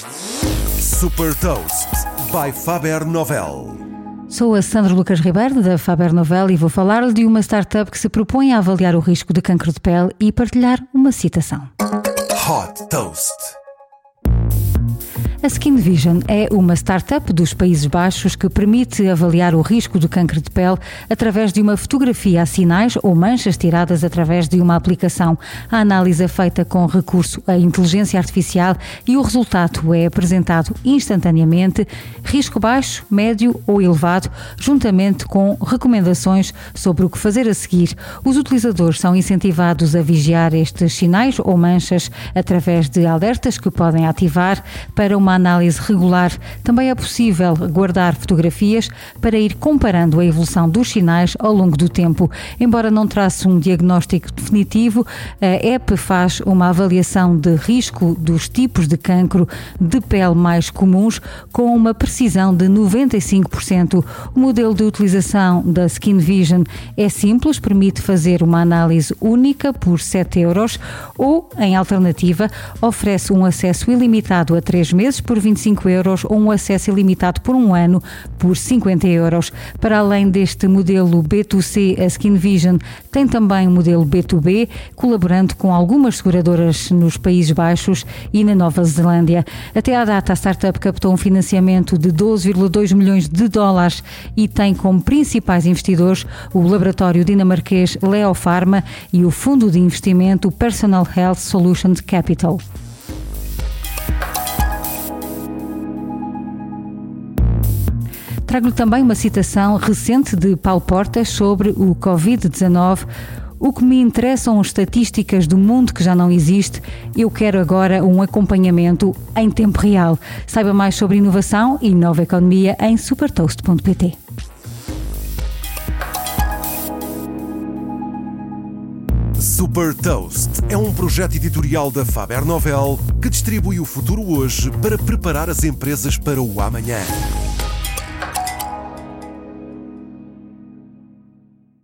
Super Toast by Faber Novel. Sou a Sandra Lucas Ribeiro da Faber Novel e vou falar-lhe de uma startup que se propõe a avaliar o risco de cancro de pele e partilhar uma citação. Hot Toast. A Skin Vision é uma startup dos Países Baixos que permite avaliar o risco do câncer de pele através de uma fotografia a sinais ou manchas tiradas através de uma aplicação. A análise é feita com recurso à inteligência artificial e o resultado é apresentado instantaneamente, risco baixo, médio ou elevado, juntamente com recomendações sobre o que fazer a seguir. Os utilizadores são incentivados a vigiar estes sinais ou manchas através de alertas que podem ativar para uma uma análise regular. Também é possível guardar fotografias para ir comparando a evolução dos sinais ao longo do tempo. Embora não trace um diagnóstico definitivo, a app faz uma avaliação de risco dos tipos de cancro de pele mais comuns com uma precisão de 95%. O modelo de utilização da Skin Vision é simples, permite fazer uma análise única por 7 euros ou, em alternativa, oferece um acesso ilimitado a 3 meses por 25 euros ou um acesso ilimitado por um ano por 50 euros. Para além deste modelo B2C, a Skin Vision tem também o um modelo B2B, colaborando com algumas seguradoras nos Países Baixos e na Nova Zelândia. Até à data, a startup captou um financiamento de 12,2 milhões de dólares e tem como principais investidores o laboratório dinamarquês Leo Pharma e o fundo de investimento Personal Health Solutions Capital. Trago-lhe também uma citação recente de Paulo Portas sobre o Covid-19. O que me interessam as estatísticas do mundo que já não existe. Eu quero agora um acompanhamento em tempo real. Saiba mais sobre inovação e nova economia em supertoast.pt. Super Toast é um projeto editorial da Faber Novel que distribui o futuro hoje para preparar as empresas para o amanhã.